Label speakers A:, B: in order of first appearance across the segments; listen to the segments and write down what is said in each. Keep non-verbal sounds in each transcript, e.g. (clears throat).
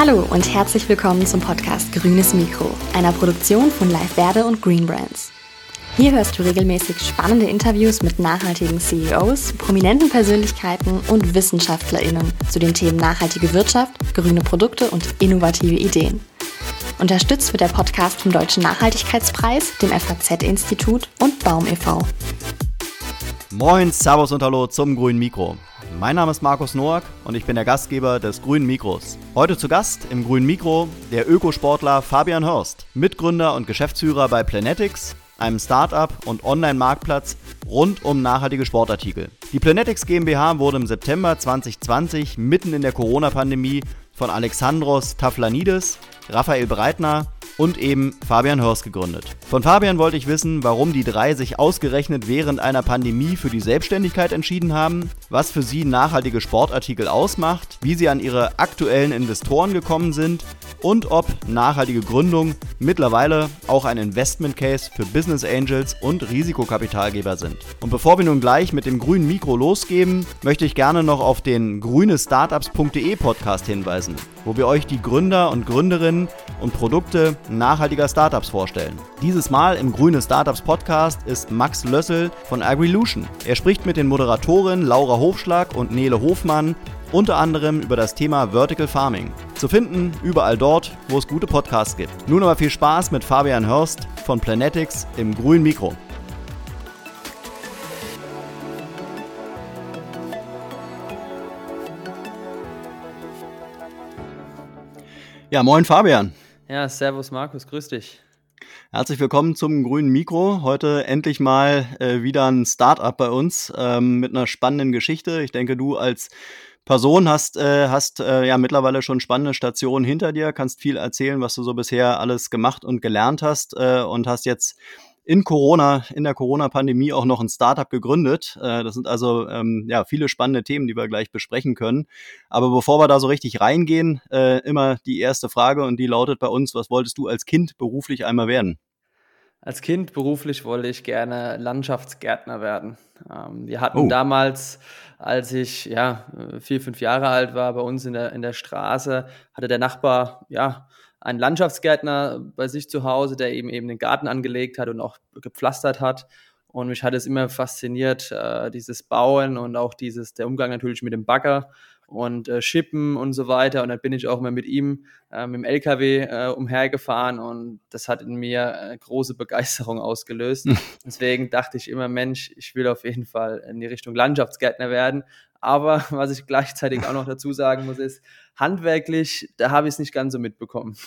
A: Hallo und herzlich willkommen zum Podcast Grünes Mikro, einer Produktion von Live Verde und Green Brands. Hier hörst du regelmäßig spannende Interviews mit nachhaltigen CEOs, prominenten Persönlichkeiten und WissenschaftlerInnen zu den Themen nachhaltige Wirtschaft, grüne Produkte und innovative Ideen. Unterstützt wird der Podcast vom Deutschen Nachhaltigkeitspreis, dem FAZ-Institut und Baum e.V.
B: Moin, Servus und Hallo zum Grünen Mikro. Mein Name ist Markus Noack und ich bin der Gastgeber des Grünen Mikros. Heute zu Gast im Grünen Mikro der Ökosportler Fabian Hörst, Mitgründer und Geschäftsführer bei Planetics, einem Start-up und Online-Marktplatz rund um nachhaltige Sportartikel. Die Planetics GmbH wurde im September 2020 mitten in der Corona-Pandemie von Alexandros Taflanidis, Raphael Breitner und eben Fabian Hörst gegründet. Von Fabian wollte ich wissen, warum die drei sich ausgerechnet während einer Pandemie für die Selbstständigkeit entschieden haben, was für sie nachhaltige Sportartikel ausmacht, wie sie an ihre aktuellen Investoren gekommen sind und ob nachhaltige Gründung mittlerweile auch ein Investment Case für Business Angels und Risikokapitalgeber sind. Und bevor wir nun gleich mit dem grünen Mikro losgeben, möchte ich gerne noch auf den grünestartups.de Podcast hinweisen, wo wir euch die Gründer und Gründerinnen und Produkte nachhaltiger Startups vorstellen. Dieses Mal im Grüne Startups Podcast ist Max Lössel von Agrilution. Er spricht mit den Moderatoren Laura Hofschlag und Nele Hofmann unter anderem über das Thema Vertical Farming. Zu finden überall dort, wo es gute Podcasts gibt. Nun aber viel Spaß mit Fabian Hörst von Planetics im grünen Mikro. Ja, moin Fabian.
C: Ja, servus Markus, grüß dich.
B: Herzlich willkommen zum grünen Mikro. Heute endlich mal äh, wieder ein Startup bei uns ähm, mit einer spannenden Geschichte. Ich denke, du als Person hast, äh, hast äh, ja mittlerweile schon spannende Stationen hinter dir, kannst viel erzählen, was du so bisher alles gemacht und gelernt hast äh, und hast jetzt in Corona, in der Corona-Pandemie auch noch ein Startup gegründet. Äh, das sind also ähm, ja viele spannende Themen, die wir gleich besprechen können. Aber bevor wir da so richtig reingehen, äh, immer die erste Frage und die lautet bei uns: Was wolltest du als Kind beruflich einmal werden?
C: Als Kind beruflich wollte ich gerne Landschaftsgärtner werden. Ähm, wir hatten oh. damals, als ich ja vier, fünf Jahre alt war, bei uns in der, in der Straße, hatte der Nachbar ja einen Landschaftsgärtner bei sich zu Hause, der eben eben den Garten angelegt hat und auch gepflastert hat. Und mich hat es immer fasziniert, äh, dieses Bauen und auch dieses, der Umgang natürlich mit dem Bagger und äh, Schippen und so weiter. Und dann bin ich auch immer mit ihm äh, mit dem LKW äh, umhergefahren und das hat in mir äh, große Begeisterung ausgelöst. (laughs) Deswegen dachte ich immer, Mensch, ich will auf jeden Fall in die Richtung Landschaftsgärtner werden. Aber (laughs) was ich gleichzeitig auch noch dazu sagen muss, ist, handwerklich, da habe ich es nicht ganz so mitbekommen. (laughs)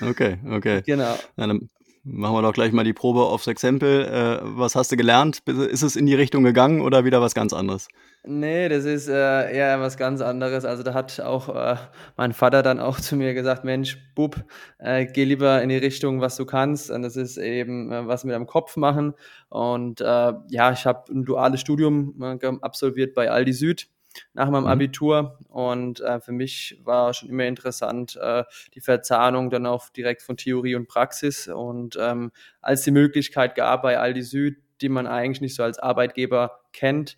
B: Okay, okay. Genau. Ja, dann machen wir doch gleich mal die Probe aufs Exempel. Äh, was hast du gelernt? Ist es in die Richtung gegangen oder wieder was ganz anderes?
C: Nee, das ist äh, eher was ganz anderes. Also da hat auch äh, mein Vater dann auch (laughs) zu mir gesagt, Mensch, Bub, äh, geh lieber in die Richtung, was du kannst. Und das ist eben äh, was mit deinem Kopf machen. Und äh, ja, ich habe ein duales Studium äh, absolviert bei Aldi Süd nach meinem mhm. Abitur. Und äh, für mich war schon immer interessant äh, die Verzahnung dann auch direkt von Theorie und Praxis. Und ähm, als die Möglichkeit gab bei Aldi Süd, die man eigentlich nicht so als Arbeitgeber kennt,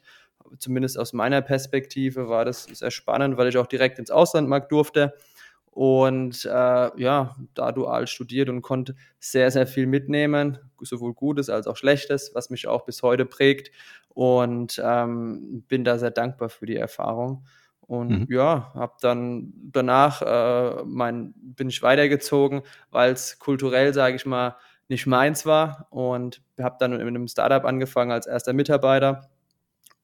C: zumindest aus meiner Perspektive, war das sehr spannend, weil ich auch direkt ins Ausland mag durfte und äh, ja, da dual studiert und konnte sehr, sehr viel mitnehmen, sowohl Gutes als auch Schlechtes, was mich auch bis heute prägt und ähm, bin da sehr dankbar für die Erfahrung. Und mhm. ja, habe dann danach äh, mein, bin ich weitergezogen, weil es kulturell, sage ich mal, nicht meins war und habe dann mit einem Startup angefangen als erster Mitarbeiter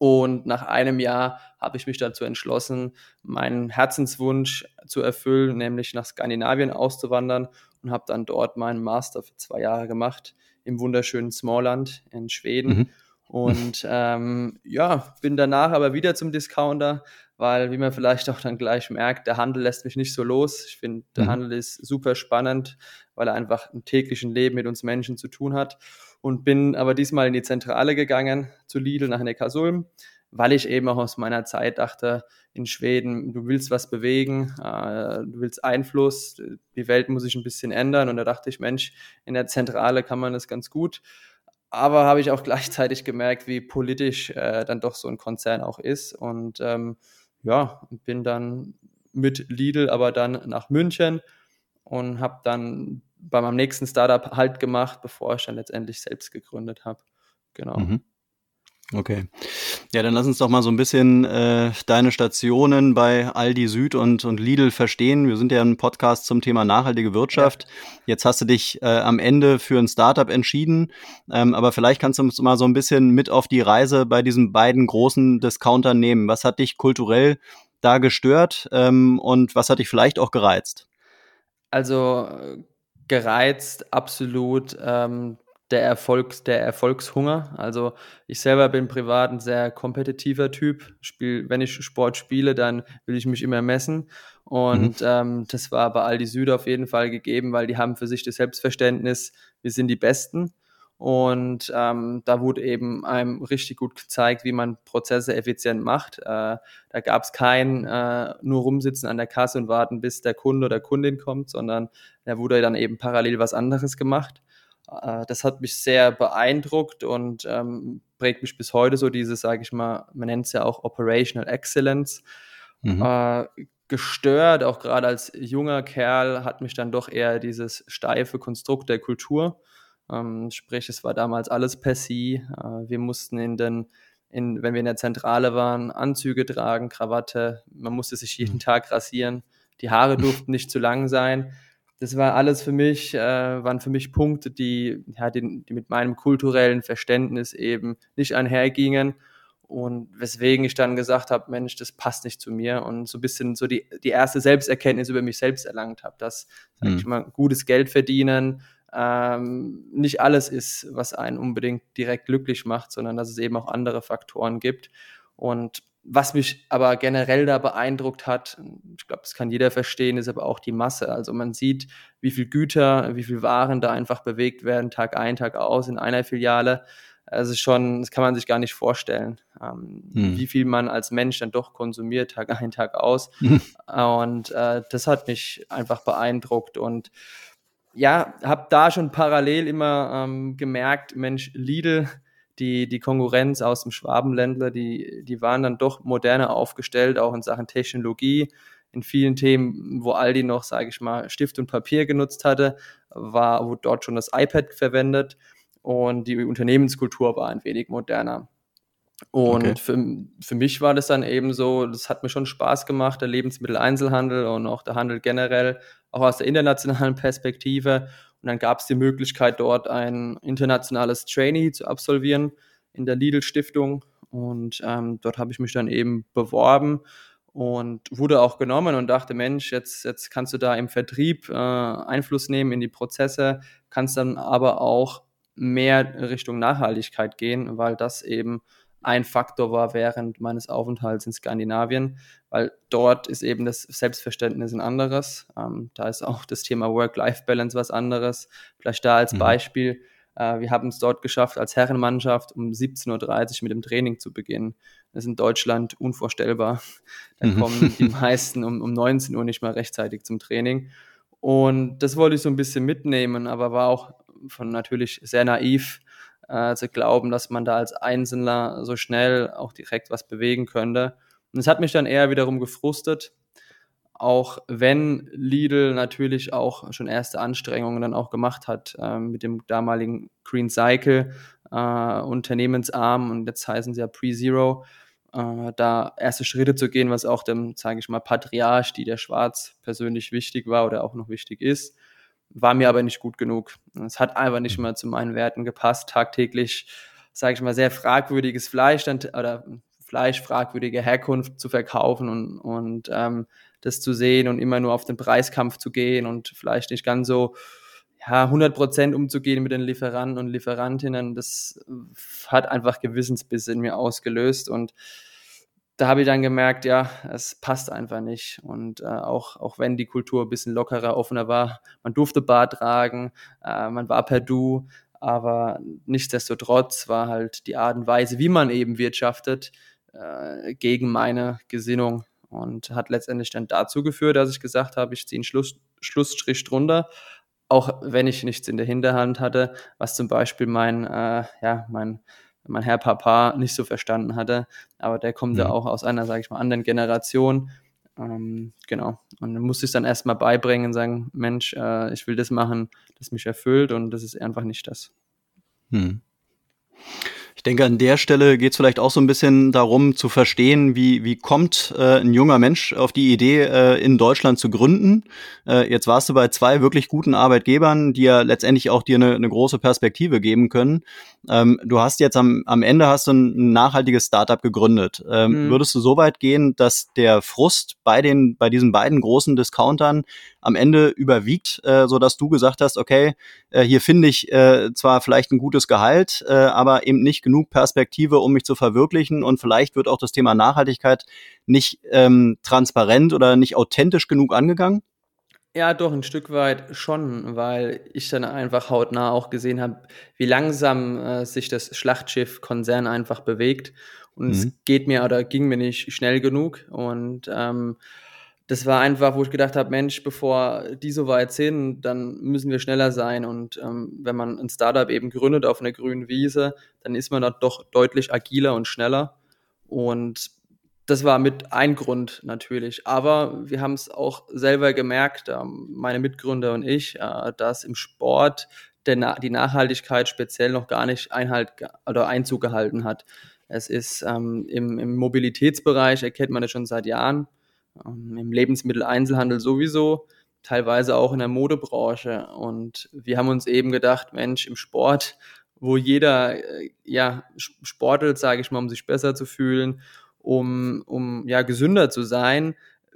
C: und nach einem Jahr habe ich mich dazu entschlossen, meinen Herzenswunsch zu erfüllen, nämlich nach Skandinavien auszuwandern und habe dann dort meinen Master für zwei Jahre gemacht im wunderschönen Smallland in Schweden. Mhm. Und ähm, ja, bin danach aber wieder zum Discounter, weil, wie man vielleicht auch dann gleich merkt, der Handel lässt mich nicht so los. Ich finde, der mhm. Handel ist super spannend, weil er einfach im täglichen Leben mit uns Menschen zu tun hat und bin aber diesmal in die Zentrale gegangen zu Lidl nach Neckarsulm, weil ich eben auch aus meiner Zeit dachte, in Schweden, du willst was bewegen, äh, du willst Einfluss, die Welt muss sich ein bisschen ändern und da dachte ich, Mensch, in der Zentrale kann man das ganz gut. Aber habe ich auch (laughs) gleichzeitig gemerkt, wie politisch äh, dann doch so ein Konzern auch ist und ähm, ja, bin dann mit Lidl, aber dann nach München und habe dann bei meinem nächsten Startup halt gemacht, bevor ich dann letztendlich selbst gegründet habe. Genau. Mhm.
B: Okay. Ja, dann lass uns doch mal so ein bisschen äh, deine Stationen bei Aldi Süd und, und Lidl verstehen. Wir sind ja ein Podcast zum Thema nachhaltige Wirtschaft. Jetzt hast du dich äh, am Ende für ein Startup entschieden. Ähm, aber vielleicht kannst du uns mal so ein bisschen mit auf die Reise bei diesen beiden großen Discountern nehmen. Was hat dich kulturell da gestört ähm, und was hat dich vielleicht auch gereizt?
C: Also gereizt absolut ähm, der, Erfolgs, der Erfolgshunger. Also ich selber bin privat ein sehr kompetitiver Typ. Spiel, wenn ich Sport spiele, dann will ich mich immer messen. Und mhm. ähm, das war bei Aldi Süd auf jeden Fall gegeben, weil die haben für sich das Selbstverständnis, wir sind die Besten. Und ähm, da wurde eben einem richtig gut gezeigt, wie man Prozesse effizient macht. Äh, da gab es kein äh, nur rumsitzen an der Kasse und warten, bis der Kunde oder Kundin kommt, sondern da wurde dann eben parallel was anderes gemacht. Äh, das hat mich sehr beeindruckt und ähm, prägt mich bis heute so diese, sage ich mal, man nennt es ja auch Operational Excellence. Mhm. Äh, gestört, auch gerade als junger Kerl, hat mich dann doch eher dieses steife Konstrukt der Kultur. Ähm, sprich, es war damals alles per sie. Äh, wir mussten in den, in, wenn wir in der Zentrale waren, Anzüge tragen, Krawatte. Man musste sich jeden mhm. Tag rasieren. Die Haare durften nicht zu lang sein das war alles für mich, äh, waren für mich Punkte, die, ja, die, die mit meinem kulturellen Verständnis eben nicht einhergingen und weswegen ich dann gesagt habe, Mensch, das passt nicht zu mir und so ein bisschen so die, die erste Selbsterkenntnis über mich selbst erlangt habe, dass, sag ich mhm. mal, gutes Geld verdienen ähm, nicht alles ist, was einen unbedingt direkt glücklich macht, sondern dass es eben auch andere Faktoren gibt und was mich aber generell da beeindruckt hat, ich glaube, das kann jeder verstehen, ist aber auch die Masse. Also man sieht, wie viel Güter, wie viel Waren da einfach bewegt werden, Tag ein, Tag aus in einer Filiale. Also schon, das kann man sich gar nicht vorstellen, ähm, hm. wie viel man als Mensch dann doch konsumiert, Tag ein, Tag aus. Hm. Und äh, das hat mich einfach beeindruckt und ja, habe da schon parallel immer ähm, gemerkt, Mensch, Lidl, die, die Konkurrenz aus dem Schwabenländler, die, die waren dann doch moderner aufgestellt, auch in Sachen Technologie. In vielen Themen, wo Aldi noch, sage ich mal, Stift und Papier genutzt hatte, war, wurde dort schon das iPad verwendet und die Unternehmenskultur war ein wenig moderner. Und okay. für, für mich war das dann eben so, das hat mir schon Spaß gemacht, der Lebensmitteleinzelhandel und auch der Handel generell, auch aus der internationalen (laughs) Perspektive. Und dann gab es die Möglichkeit, dort ein internationales Trainee zu absolvieren in der Lidl Stiftung. Und ähm, dort habe ich mich dann eben beworben und wurde auch genommen und dachte, Mensch, jetzt, jetzt kannst du da im Vertrieb äh, Einfluss nehmen in die Prozesse, kannst dann aber auch mehr Richtung Nachhaltigkeit gehen, weil das eben ein Faktor war während meines Aufenthalts in Skandinavien, weil dort ist eben das Selbstverständnis ein anderes. Ähm, da ist auch das Thema Work-Life-Balance was anderes. Vielleicht da als mhm. Beispiel, äh, wir haben es dort geschafft, als Herrenmannschaft um 17.30 Uhr mit dem Training zu beginnen. Das ist in Deutschland unvorstellbar. Da mhm. kommen die (laughs) meisten um, um 19 Uhr nicht mal rechtzeitig zum Training. Und das wollte ich so ein bisschen mitnehmen, aber war auch von natürlich sehr naiv äh, zu glauben, dass man da als Einzelner so schnell auch direkt was bewegen könnte. Und es hat mich dann eher wiederum gefrustet, auch wenn Lidl natürlich auch schon erste Anstrengungen dann auch gemacht hat äh, mit dem damaligen Green Cycle äh, Unternehmensarm und jetzt heißen sie ja Pre-Zero, äh, da erste Schritte zu gehen, was auch dem, sage ich mal, Patriarch, die der Schwarz persönlich wichtig war oder auch noch wichtig ist war mir aber nicht gut genug. Es hat einfach nicht mehr zu meinen Werten gepasst. Tagtäglich, sage ich mal, sehr fragwürdiges Fleisch dann, oder Fleisch fragwürdige Herkunft zu verkaufen und, und ähm, das zu sehen und immer nur auf den Preiskampf zu gehen und vielleicht nicht ganz so ja, 100 Prozent umzugehen mit den Lieferanten und Lieferantinnen, das hat einfach Gewissensbiss in mir ausgelöst und da habe ich dann gemerkt, ja, es passt einfach nicht. Und äh, auch, auch wenn die Kultur ein bisschen lockerer, offener war, man durfte Bart tragen, äh, man war per Du, aber nichtsdestotrotz war halt die Art und Weise, wie man eben wirtschaftet, äh, gegen meine Gesinnung und hat letztendlich dann dazu geführt, dass ich gesagt habe, ich ziehe einen Schluss, Schlussstrich drunter, auch wenn ich nichts in der Hinterhand hatte, was zum Beispiel mein, äh, ja, mein mein Herr Papa nicht so verstanden hatte. Aber der kommt ja, mhm. auch aus einer, sage ich mal, anderen Generation. Ähm, genau. Und dann musste ich es dann erstmal beibringen und sagen, Mensch, äh, ich will das machen, das mich erfüllt und das ist einfach nicht das. Hm.
B: Ich denke, an der Stelle geht es vielleicht auch so ein bisschen darum zu verstehen, wie, wie kommt äh, ein junger Mensch auf die Idee, äh, in Deutschland zu gründen. Äh, jetzt warst du bei zwei wirklich guten Arbeitgebern, die ja letztendlich auch dir eine, eine große Perspektive geben können. Ähm, du hast jetzt am, am Ende hast du ein nachhaltiges Startup gegründet. Ähm, mhm. Würdest du so weit gehen, dass der Frust bei den bei diesen beiden großen Discountern am Ende überwiegt, äh, so dass du gesagt hast, okay, äh, hier finde ich äh, zwar vielleicht ein gutes Gehalt, äh, aber eben nicht genug Perspektive, um mich zu verwirklichen und vielleicht wird auch das Thema Nachhaltigkeit nicht ähm, transparent oder nicht authentisch genug angegangen?
C: Ja, doch, ein Stück weit schon, weil ich dann einfach hautnah auch gesehen habe, wie langsam äh, sich das Schlachtschiff Konzern einfach bewegt. Und mhm. es geht mir oder ging mir nicht schnell genug. Und ähm, das war einfach, wo ich gedacht habe, Mensch, bevor die so weit sind, dann müssen wir schneller sein. Und ähm, wenn man ein Startup eben gründet auf einer grünen Wiese, dann ist man da doch deutlich agiler und schneller. Und das war mit ein Grund natürlich. Aber wir haben es auch selber gemerkt, ähm, meine Mitgründer und ich, äh, dass im Sport die Nachhaltigkeit speziell noch gar nicht Einhalt oder Einzug gehalten hat. Es ist ähm, im, im, Mobilitätsbereich, erkennt man das schon seit Jahren, ähm, im Lebensmitteleinzelhandel sowieso, teilweise auch in der Modebranche. Und wir haben uns eben gedacht, Mensch, im Sport, wo jeder äh, ja sportelt, sage ich mal, um sich besser zu fühlen um, um ja gesünder zu sein,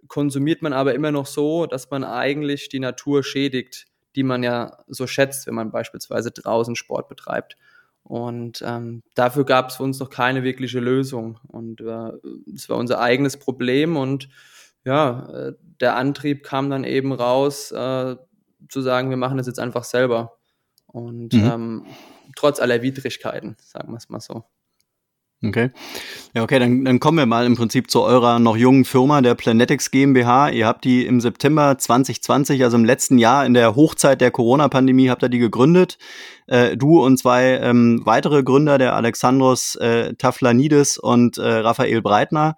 C: konsumiert man aber immer noch so, dass man eigentlich die Natur schädigt, die man ja so schätzt, wenn man beispielsweise draußen Sport betreibt. Und ähm, dafür gab es für uns noch keine wirkliche Lösung. Und äh, es war unser eigenes Problem. Und ja, äh, der Antrieb kam dann eben raus, äh, zu sagen, wir machen das jetzt einfach selber. Und mhm. ähm, trotz aller Widrigkeiten, sagen wir es mal so.
B: Okay. Ja, okay, dann, dann kommen wir mal im Prinzip zu eurer noch jungen Firma, der Planetics GmbH. Ihr habt die im September 2020, also im letzten Jahr in der Hochzeit der Corona-Pandemie, habt ihr die gegründet. Äh, du und zwei ähm, weitere Gründer, der Alexandros äh, Taflanidis und äh, Raphael Breitner.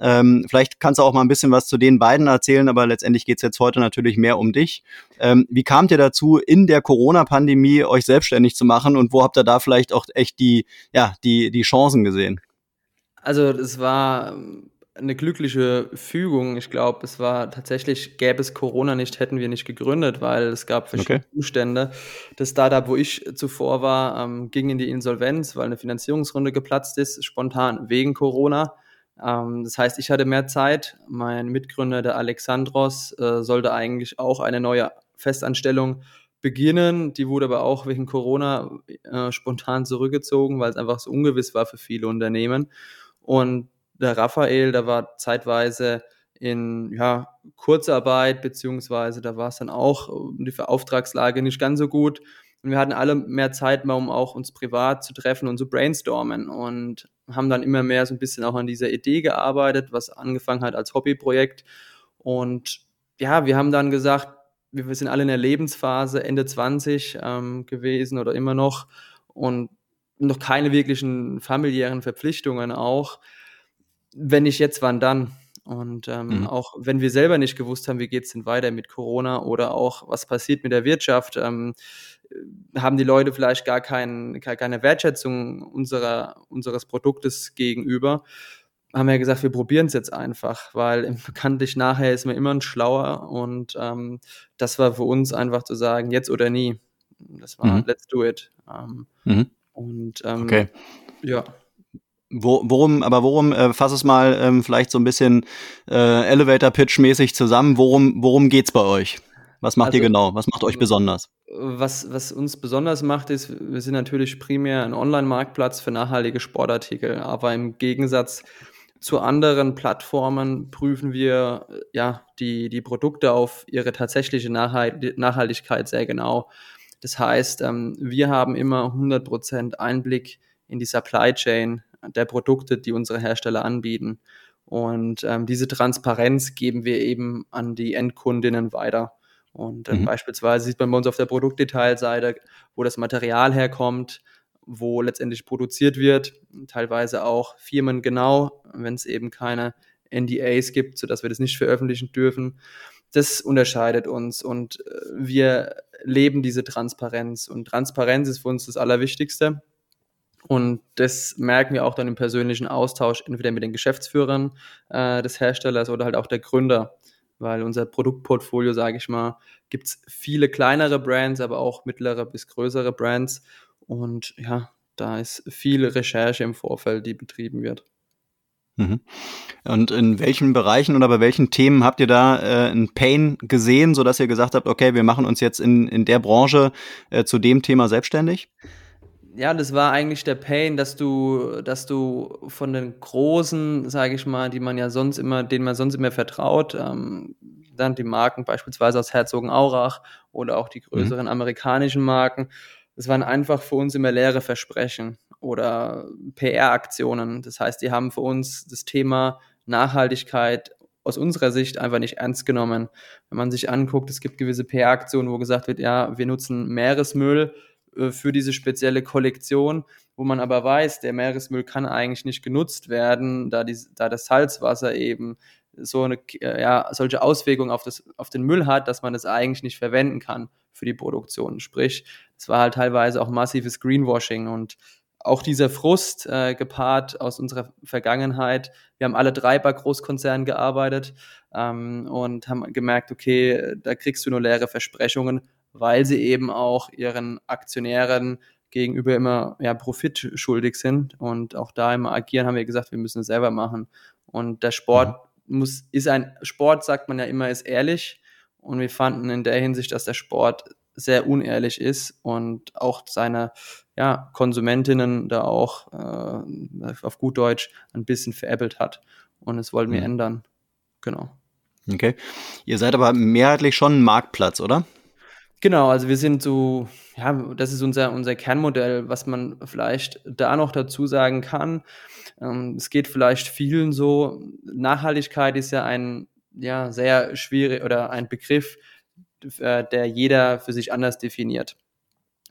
B: Ähm, vielleicht kannst du auch mal ein bisschen was zu den beiden erzählen, aber letztendlich geht es jetzt heute natürlich mehr um dich. Ähm, wie kamt ihr dazu, in der Corona-Pandemie euch selbstständig zu machen und wo habt ihr da vielleicht auch echt die, ja, die, die Chancen gesehen?
C: Also es war eine glückliche Fügung. Ich glaube, es war tatsächlich, gäbe es Corona nicht, hätten wir nicht gegründet, weil es gab verschiedene okay. Umstände. Das Startup, wo ich zuvor war, ähm, ging in die Insolvenz, weil eine Finanzierungsrunde geplatzt ist, spontan wegen Corona. Ähm, das heißt, ich hatte mehr Zeit. Mein Mitgründer, der Alexandros, äh, sollte eigentlich auch eine neue Festanstellung beginnen. Die wurde aber auch wegen Corona äh, spontan zurückgezogen, weil es einfach so ungewiss war für viele Unternehmen. Und der Raphael, der war zeitweise in ja, Kurzarbeit, beziehungsweise da war es dann auch die Auftragslage nicht ganz so gut. Und wir hatten alle mehr Zeit, mal, um auch uns privat zu treffen und zu brainstormen und haben dann immer mehr so ein bisschen auch an dieser Idee gearbeitet, was angefangen hat als Hobbyprojekt. Und ja, wir haben dann gesagt, wir sind alle in der Lebensphase Ende 20 ähm, gewesen oder immer noch und noch keine wirklichen familiären Verpflichtungen auch. Wenn nicht jetzt, wann dann? Und ähm, mhm. auch wenn wir selber nicht gewusst haben, wie geht es denn weiter mit Corona oder auch was passiert mit der Wirtschaft, ähm, äh, haben die Leute vielleicht gar kein, keine Wertschätzung unserer, unseres Produktes gegenüber, haben wir gesagt, wir probieren es jetzt einfach, weil (laughs) bekanntlich nachher ist man immer ein schlauer und ähm, das war für uns einfach zu sagen, jetzt oder nie. Das war mhm. let's do it. Ähm, mhm. Und ähm, okay. ja.
B: Wo, worum, aber worum, äh, fass es mal ähm, vielleicht so ein bisschen äh, Elevator-Pitch-mäßig zusammen, worum, worum geht's bei euch? Was macht also, ihr genau? Was macht euch besonders?
C: Was, was uns besonders macht, ist, wir sind natürlich primär ein Online-Marktplatz für nachhaltige Sportartikel, aber im Gegensatz zu anderen Plattformen prüfen wir ja die, die Produkte auf ihre tatsächliche Nachhaltigkeit sehr genau. Das heißt, ähm, wir haben immer 100% Einblick in die Supply Chain der Produkte, die unsere Hersteller anbieten. Und ähm, diese Transparenz geben wir eben an die Endkundinnen weiter. Und ähm, mhm. beispielsweise sieht man bei uns auf der Produktdetailseite, wo das Material herkommt, wo letztendlich produziert wird, teilweise auch Firmen genau, wenn es eben keine NDAs gibt, sodass wir das nicht veröffentlichen dürfen. Das unterscheidet uns und äh, wir leben diese Transparenz und Transparenz ist für uns das Allerwichtigste. Und das merken wir auch dann im persönlichen Austausch, entweder mit den Geschäftsführern äh, des Herstellers oder halt auch der Gründer. Weil unser Produktportfolio, sage ich mal, gibt es viele kleinere Brands, aber auch mittlere bis größere Brands. Und ja, da ist viel Recherche im Vorfeld, die betrieben wird.
B: Mhm. Und in welchen Bereichen oder bei welchen Themen habt ihr da äh, einen Pain gesehen, sodass ihr gesagt habt, okay, wir machen uns jetzt in, in der Branche äh, zu dem Thema selbstständig?
C: Ja, das war eigentlich der Pain, dass du, dass du von den großen, sage ich mal, die man ja sonst immer, denen man sonst immer vertraut, ähm, dann die Marken beispielsweise aus Herzogenaurach oder auch die größeren mhm. amerikanischen Marken, das waren einfach für uns immer leere Versprechen oder PR-Aktionen. Das heißt, die haben für uns das Thema Nachhaltigkeit aus unserer Sicht einfach nicht ernst genommen. Wenn man sich anguckt, es gibt gewisse PR-Aktionen, wo gesagt wird, ja, wir nutzen Meeresmüll äh, für diese spezielle Kollektion, wo man aber weiß, der Meeresmüll kann eigentlich nicht genutzt werden, da, die, da das Salzwasser eben so eine, äh, ja, solche Auswirkungen auf, das, auf den Müll hat, dass man das eigentlich nicht verwenden kann für die Produktion. Sprich, es war halt teilweise auch massives Greenwashing und auch dieser Frust äh, gepaart aus unserer Vergangenheit. Wir haben alle drei bei Großkonzernen gearbeitet ähm, und haben gemerkt, okay, da kriegst du nur leere Versprechungen weil sie eben auch ihren Aktionären gegenüber immer ja, Profit schuldig sind und auch da immer agieren, haben wir gesagt, wir müssen es selber machen. Und der Sport mhm. muss, ist ein Sport, sagt man ja immer, ist ehrlich. Und wir fanden in der Hinsicht, dass der Sport sehr unehrlich ist und auch seine ja, Konsumentinnen da auch äh, auf gut Deutsch ein bisschen veräppelt hat. Und das wollten wir mhm. ändern. Genau.
B: Okay. Ihr seid aber mehrheitlich schon ein Marktplatz, oder?
C: Genau, also wir sind so, ja, das ist unser, unser Kernmodell, was man vielleicht da noch dazu sagen kann. Ähm, es geht vielleicht vielen so, Nachhaltigkeit ist ja ein ja, sehr schwierig oder ein Begriff, äh, der jeder für sich anders definiert.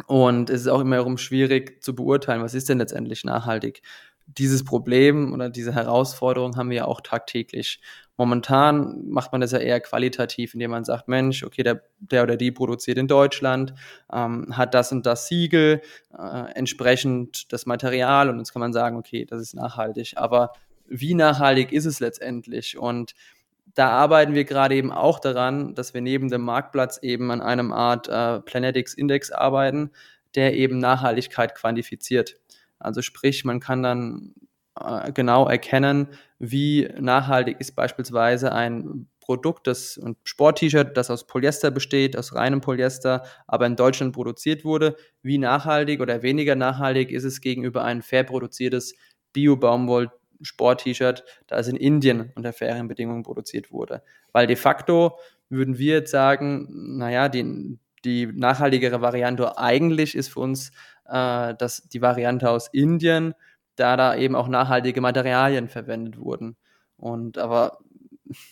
C: Und es ist auch immer herum schwierig zu beurteilen, was ist denn letztendlich nachhaltig. Dieses Problem oder diese Herausforderung haben wir ja auch tagtäglich. Momentan macht man das ja eher qualitativ, indem man sagt, Mensch, okay, der, der oder die produziert in Deutschland, ähm, hat das und das Siegel, äh, entsprechend das Material und jetzt kann man sagen, okay, das ist nachhaltig. Aber wie nachhaltig ist es letztendlich? Und da arbeiten wir gerade eben auch daran, dass wir neben dem Marktplatz eben an einem Art äh, Planetics Index arbeiten, der eben Nachhaltigkeit quantifiziert. Also sprich, man kann dann äh, genau erkennen, wie nachhaltig ist beispielsweise ein Produkt, das ein Sport-T-Shirt, das aus Polyester besteht, aus reinem Polyester, aber in Deutschland produziert wurde, wie nachhaltig oder weniger nachhaltig ist es gegenüber ein fair produziertes Bio-Baumwoll Sport-T-Shirt, das in Indien unter fairen Bedingungen produziert wurde. Weil de facto würden wir jetzt sagen, naja, die, die nachhaltigere Variante eigentlich ist für uns äh, dass die Variante aus Indien, da da eben auch nachhaltige Materialien verwendet wurden. Und aber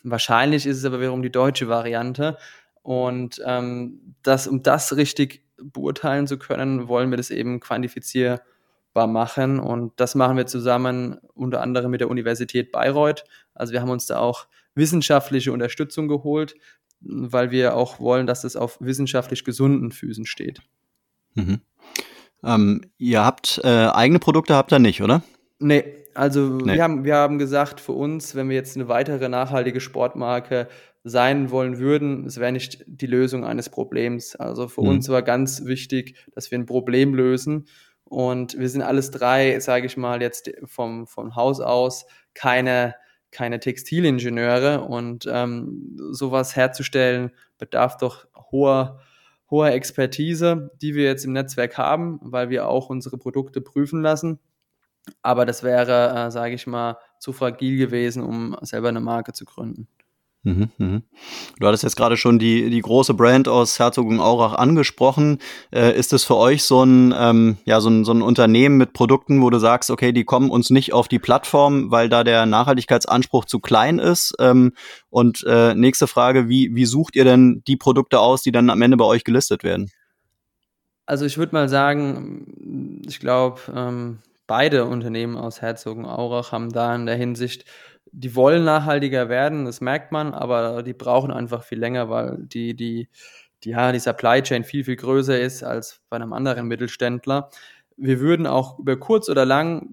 C: wahrscheinlich ist es aber wiederum die deutsche Variante. Und ähm, das, um das richtig beurteilen zu können, wollen wir das eben quantifizierbar machen. Und das machen wir zusammen unter anderem mit der Universität Bayreuth. Also wir haben uns da auch wissenschaftliche Unterstützung geholt, weil wir auch wollen, dass es auf wissenschaftlich gesunden Füßen steht.
B: Mhm. Ähm, ihr habt äh, eigene Produkte, habt ihr nicht, oder?
C: Nee, also nee. Wir, haben, wir haben gesagt, für uns, wenn wir jetzt eine weitere nachhaltige Sportmarke sein wollen würden, es wäre nicht die Lösung eines Problems. Also für mhm. uns war ganz wichtig, dass wir ein Problem lösen. Und wir sind alles drei, sage ich mal, jetzt vom, vom Haus aus keine, keine Textilingenieure. Und ähm, sowas herzustellen bedarf doch hoher hoher Expertise, die wir jetzt im Netzwerk haben, weil wir auch unsere Produkte prüfen lassen. Aber das wäre, äh, sage ich mal, zu fragil gewesen, um selber eine Marke zu gründen.
B: Mhm, mhm. Du hattest jetzt gerade schon die, die große Brand aus Herzogenaurach angesprochen. Äh, ist es für euch so ein, ähm, ja, so, ein, so ein Unternehmen mit Produkten, wo du sagst, okay, die kommen uns nicht auf die Plattform, weil da der Nachhaltigkeitsanspruch zu klein ist? Ähm, und äh, nächste Frage, wie, wie sucht ihr denn die Produkte aus, die dann am Ende bei euch gelistet werden?
C: Also ich würde mal sagen, ich glaube, ähm, beide Unternehmen aus Herzogenaurach haben da in der Hinsicht die wollen nachhaltiger werden, das merkt man, aber die brauchen einfach viel länger, weil die, die, die, ja, die Supply Chain viel, viel größer ist als bei einem anderen Mittelständler. Wir würden auch über kurz oder lang,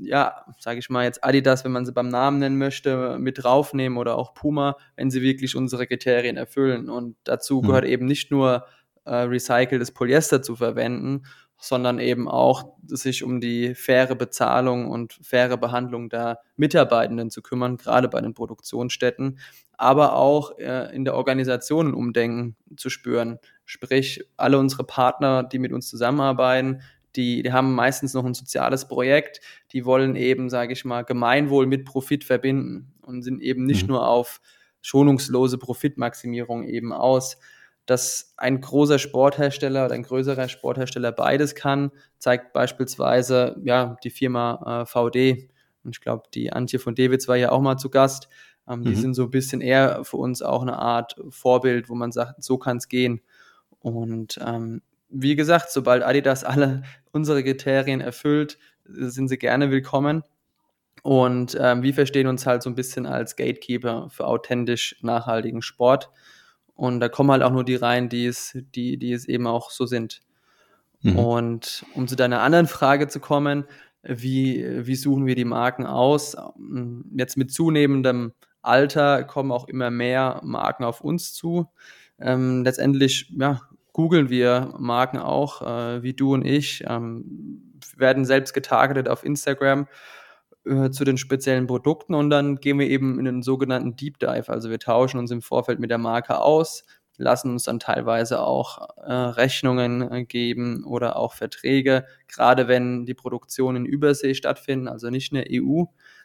C: ja, sage ich mal jetzt Adidas, wenn man sie beim Namen nennen möchte, mit draufnehmen oder auch Puma, wenn sie wirklich unsere Kriterien erfüllen. Und dazu mhm. gehört eben nicht nur äh, recyceltes Polyester zu verwenden, sondern eben auch sich um die faire Bezahlung und faire Behandlung der Mitarbeitenden zu kümmern, gerade bei den Produktionsstätten, aber auch äh, in der Organisation ein Umdenken zu spüren. Sprich, alle unsere Partner, die mit uns zusammenarbeiten, die, die haben meistens noch ein soziales Projekt, die wollen eben, sage ich mal, Gemeinwohl mit Profit verbinden und sind eben nicht mhm. nur auf schonungslose Profitmaximierung eben aus dass ein großer Sporthersteller oder ein größerer Sporthersteller beides kann, zeigt beispielsweise ja, die Firma äh, VD. Und ich glaube, die Antje von Davids war ja auch mal zu Gast. Ähm, mhm. Die sind so ein bisschen eher für uns auch eine Art Vorbild, wo man sagt, so kann es gehen. Und ähm, wie gesagt, sobald Adidas alle unsere Kriterien erfüllt, sind sie gerne willkommen. Und ähm, wir verstehen uns halt so ein bisschen als Gatekeeper für authentisch nachhaltigen Sport. Und da kommen halt auch nur die rein, die es, die, die es eben auch so sind. Mhm. Und um zu deiner anderen Frage zu kommen, wie, wie suchen wir die Marken aus? Jetzt mit zunehmendem Alter kommen auch immer mehr Marken auf uns zu. Ähm, letztendlich ja, googeln wir Marken auch, äh, wie du und ich, ähm, werden selbst getargetet auf Instagram äh, zu den speziellen Produkten und dann gehen wir eben in den sogenannten Deep Dive. Also wir tauschen uns im Vorfeld mit der Marke aus, lassen uns dann teilweise auch äh, Rechnungen äh, geben oder auch Verträge, gerade wenn die Produktionen in Übersee stattfinden, also nicht in der EU,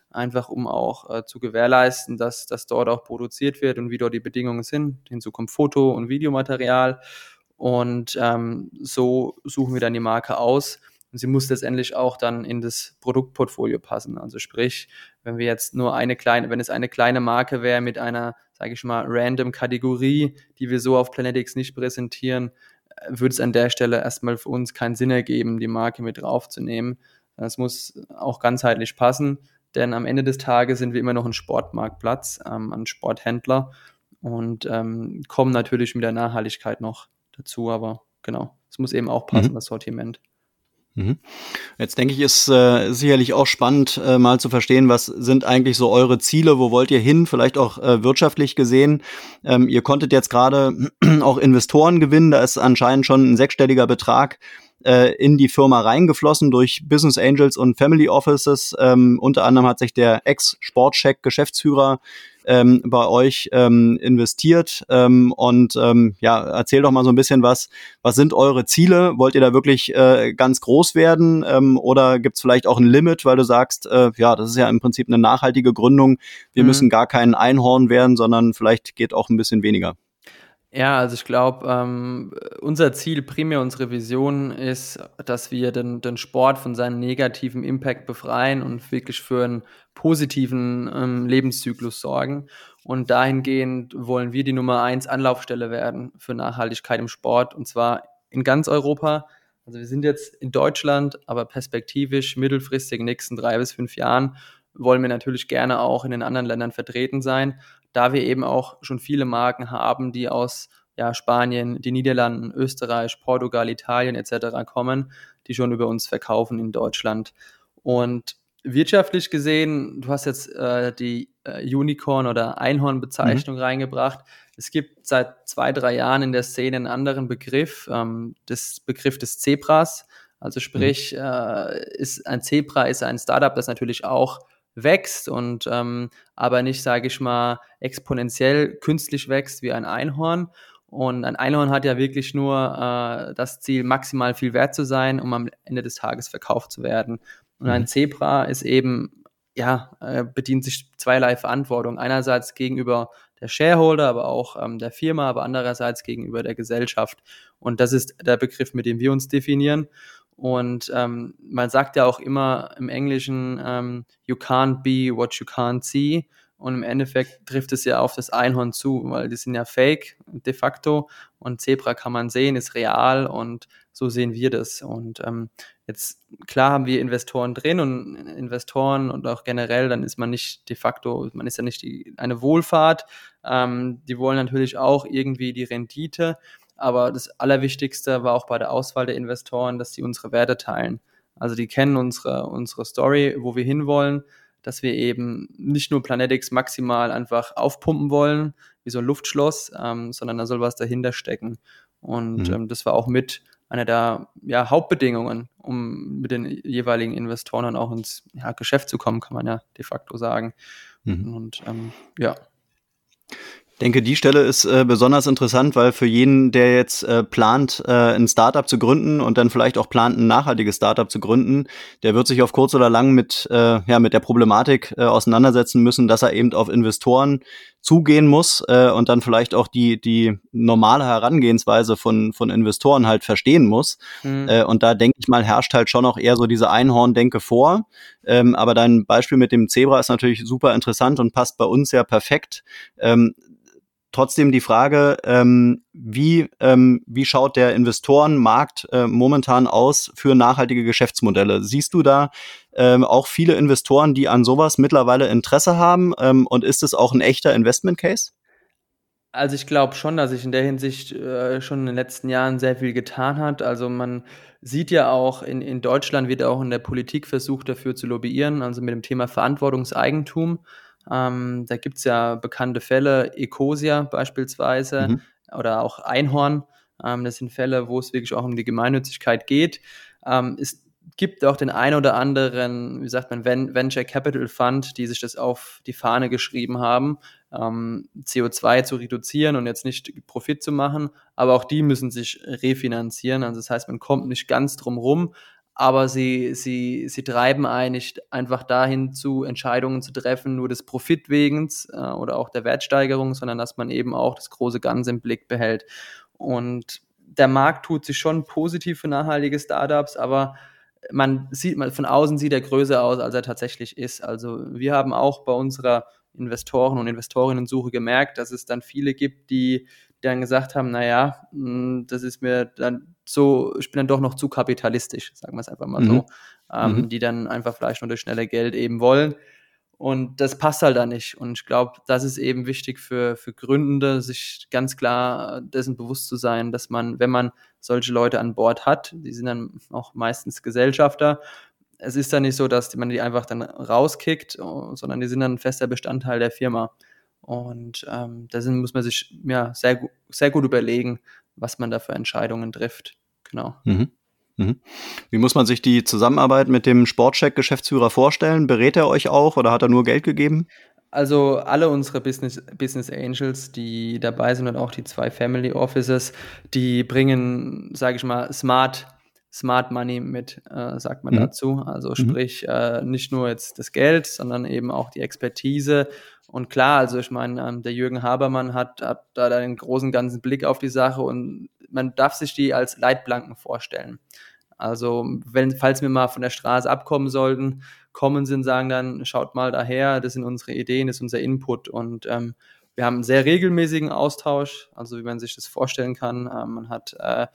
C: einfach um auch äh, zu gewährleisten, dass das dort auch produziert wird und wie dort die Bedingungen sind. Hinzu kommt Foto- und Videomaterial und ähm, so suchen wir dann die Marke aus und sie muss letztendlich auch dann in das Produktportfolio passen. Also sprich, wenn wir jetzt nur eine kleine, wenn es eine kleine Marke wäre mit einer, sage ich mal, random Kategorie, die wir so auf Planetix nicht präsentieren, äh, würde es an der Stelle erstmal für uns keinen Sinn ergeben, die Marke mit draufzunehmen. Es muss auch ganzheitlich passen, denn am Ende des Tages sind wir immer noch ein Sportmarktplatz, ähm, ein Sporthändler und ähm, kommen natürlich mit der Nachhaltigkeit noch dazu, aber genau, es muss eben auch passen, mhm. das Sortiment.
B: Mhm. Jetzt denke ich, ist äh, sicherlich auch spannend, äh, mal zu verstehen, was sind eigentlich so eure Ziele, wo wollt ihr hin, vielleicht auch äh, wirtschaftlich gesehen. Ähm, ihr konntet jetzt gerade (clears throat) auch Investoren gewinnen, da ist anscheinend schon ein sechsstelliger Betrag äh, in die Firma reingeflossen durch Business Angels und Family Offices. Ähm, unter anderem hat sich der Ex-Sportcheck-Geschäftsführer ähm, bei euch ähm, investiert. Ähm, und ähm, ja, erzähl doch mal so ein bisschen was. Was sind eure Ziele? Wollt ihr da wirklich äh, ganz groß werden? Ähm, oder gibt es vielleicht auch ein Limit, weil du sagst, äh, ja, das ist ja im Prinzip eine nachhaltige Gründung. Wir mhm. müssen gar kein Einhorn werden, sondern vielleicht geht auch ein bisschen weniger.
C: Ja, also ich glaube, ähm, unser Ziel, primär unsere Vision ist, dass wir den, den Sport von seinem negativen Impact befreien und wirklich für einen positiven ähm, Lebenszyklus sorgen. Und dahingehend wollen wir die Nummer eins Anlaufstelle werden für Nachhaltigkeit im Sport und zwar in ganz Europa. Also wir sind jetzt in Deutschland, aber perspektivisch mittelfristig in den nächsten drei bis fünf Jahren wollen wir natürlich gerne auch in den anderen Ländern vertreten sein da wir eben auch schon viele Marken haben, die aus ja, Spanien, die Niederlanden, Österreich, Portugal, Italien etc. kommen, die schon über uns verkaufen in Deutschland. Und wirtschaftlich gesehen, du hast jetzt äh, die äh, Unicorn- oder Einhorn-Bezeichnung mhm. reingebracht. Es gibt seit zwei, drei Jahren in der Szene einen anderen Begriff, ähm, das Begriff des Zebras. Also sprich, mhm. äh, ist ein Zebra ist ein Startup, das natürlich auch wächst und ähm, aber nicht, sage ich mal, exponentiell künstlich wächst wie ein Einhorn. Und ein Einhorn hat ja wirklich nur äh, das Ziel, maximal viel wert zu sein, um am Ende des Tages verkauft zu werden. Und ein mhm. Zebra ist eben, ja, äh, bedient sich zweierlei Verantwortung. Einerseits gegenüber der Shareholder, aber auch ähm, der Firma, aber andererseits gegenüber der Gesellschaft. Und das ist der Begriff, mit dem wir uns definieren. Und ähm, man sagt ja auch immer im Englischen, ähm, you can't be what you can't see. und im Endeffekt trifft es ja auf das Einhorn zu, weil die sind ja fake de facto und Zebra kann man sehen, ist real und so sehen wir das. Und ähm, jetzt klar haben wir Investoren drin und Investoren und auch generell, dann ist man nicht de facto, man ist ja nicht die, eine Wohlfahrt. Ähm, die wollen natürlich auch irgendwie die Rendite, aber das Allerwichtigste war auch bei der Auswahl der Investoren, dass sie unsere Werte teilen. Also die kennen unsere, unsere Story, wo wir hinwollen, dass wir eben nicht nur Planetics maximal einfach aufpumpen wollen, wie so ein Luftschloss, ähm, sondern da soll was dahinter stecken. Und mhm. ähm, das war auch mit einer der ja, Hauptbedingungen, um mit den jeweiligen Investoren dann auch ins ja, Geschäft zu kommen, kann man ja de facto sagen. Mhm. Und ähm, ja.
B: Ich denke, die Stelle ist äh, besonders interessant, weil für jeden, der jetzt äh, plant, äh, ein Startup zu gründen und dann vielleicht auch plant, ein nachhaltiges Startup zu gründen, der wird sich auf kurz oder lang mit, äh, ja, mit der Problematik äh, auseinandersetzen müssen, dass er eben auf Investoren zugehen muss äh, und dann vielleicht auch die, die normale Herangehensweise von, von Investoren halt verstehen muss. Mhm. Äh, und da denke ich mal, herrscht halt schon auch eher so diese Einhorn-Denke vor. Ähm, aber dein Beispiel mit dem Zebra ist natürlich super interessant und passt bei uns ja perfekt. Ähm, Trotzdem die Frage, ähm, wie, ähm, wie schaut der Investorenmarkt äh, momentan aus für nachhaltige Geschäftsmodelle? Siehst du da ähm, auch viele Investoren, die an sowas mittlerweile Interesse haben? Ähm, und ist es auch ein echter Investment Case?
C: Also ich glaube schon, dass sich in der Hinsicht äh, schon in den letzten Jahren sehr viel getan hat. Also man sieht ja auch, in, in Deutschland wird auch in der Politik versucht, dafür zu lobbyieren, also mit dem Thema Verantwortungseigentum. Ähm, da gibt es ja bekannte Fälle, Ecosia beispielsweise mhm. oder auch Einhorn. Ähm, das sind Fälle, wo es wirklich auch um die Gemeinnützigkeit geht. Ähm, es gibt auch den ein oder anderen, wie sagt man, Venture Capital Fund, die sich das auf die Fahne geschrieben haben, ähm, CO2 zu reduzieren und jetzt nicht Profit zu machen. Aber auch die müssen sich refinanzieren. Also das heißt, man kommt nicht ganz drum rum, aber sie, sie, sie treiben eigentlich einfach dahin zu, Entscheidungen zu treffen, nur des Profitwegens äh, oder auch der Wertsteigerung, sondern dass man eben auch das große Ganze im Blick behält. Und der Markt tut sich schon positiv für nachhaltige Startups, aber man sieht, man, von außen sieht er größer aus, als er tatsächlich ist. Also wir haben auch bei unserer Investoren- und Investorinnen-Suche gemerkt, dass es dann viele gibt, die dann gesagt haben, naja, hm, das ist mir dann so, ich bin dann doch noch zu kapitalistisch, sagen wir es einfach mal mhm. so, ähm, mhm. die dann einfach vielleicht nur das schnelle Geld eben wollen. Und das passt halt da nicht. Und ich glaube, das ist eben wichtig für, für Gründende, sich ganz klar dessen bewusst zu sein, dass man, wenn man solche Leute an Bord hat, die sind dann auch meistens Gesellschafter, es ist dann nicht so, dass man die einfach dann rauskickt, sondern die sind dann ein fester Bestandteil der Firma. Und ähm, da muss man sich ja, sehr, sehr gut überlegen, was man da für Entscheidungen trifft. Genau.
B: Mhm. Mhm. Wie muss man sich die Zusammenarbeit mit dem Sportcheck-Geschäftsführer vorstellen? Berät er euch auch oder hat er nur Geld gegeben?
C: Also alle unsere Business, Business Angels, die dabei sind und auch die zwei Family Offices, die bringen, sage ich mal, Smart, Smart Money mit, äh, sagt man mhm. dazu. Also mhm. sprich, äh, nicht nur jetzt das Geld, sondern eben auch die Expertise und klar, also ich meine, ähm, der Jürgen Habermann hat, hat da einen großen ganzen Blick auf die Sache und man darf sich die als Leitplanken vorstellen. Also, wenn, falls wir mal von der Straße abkommen sollten, kommen sie und sagen dann, schaut mal daher, das sind unsere Ideen, das ist unser Input. Und ähm, wir haben einen sehr regelmäßigen Austausch, also wie man sich das vorstellen kann. Ähm, man hat, äh,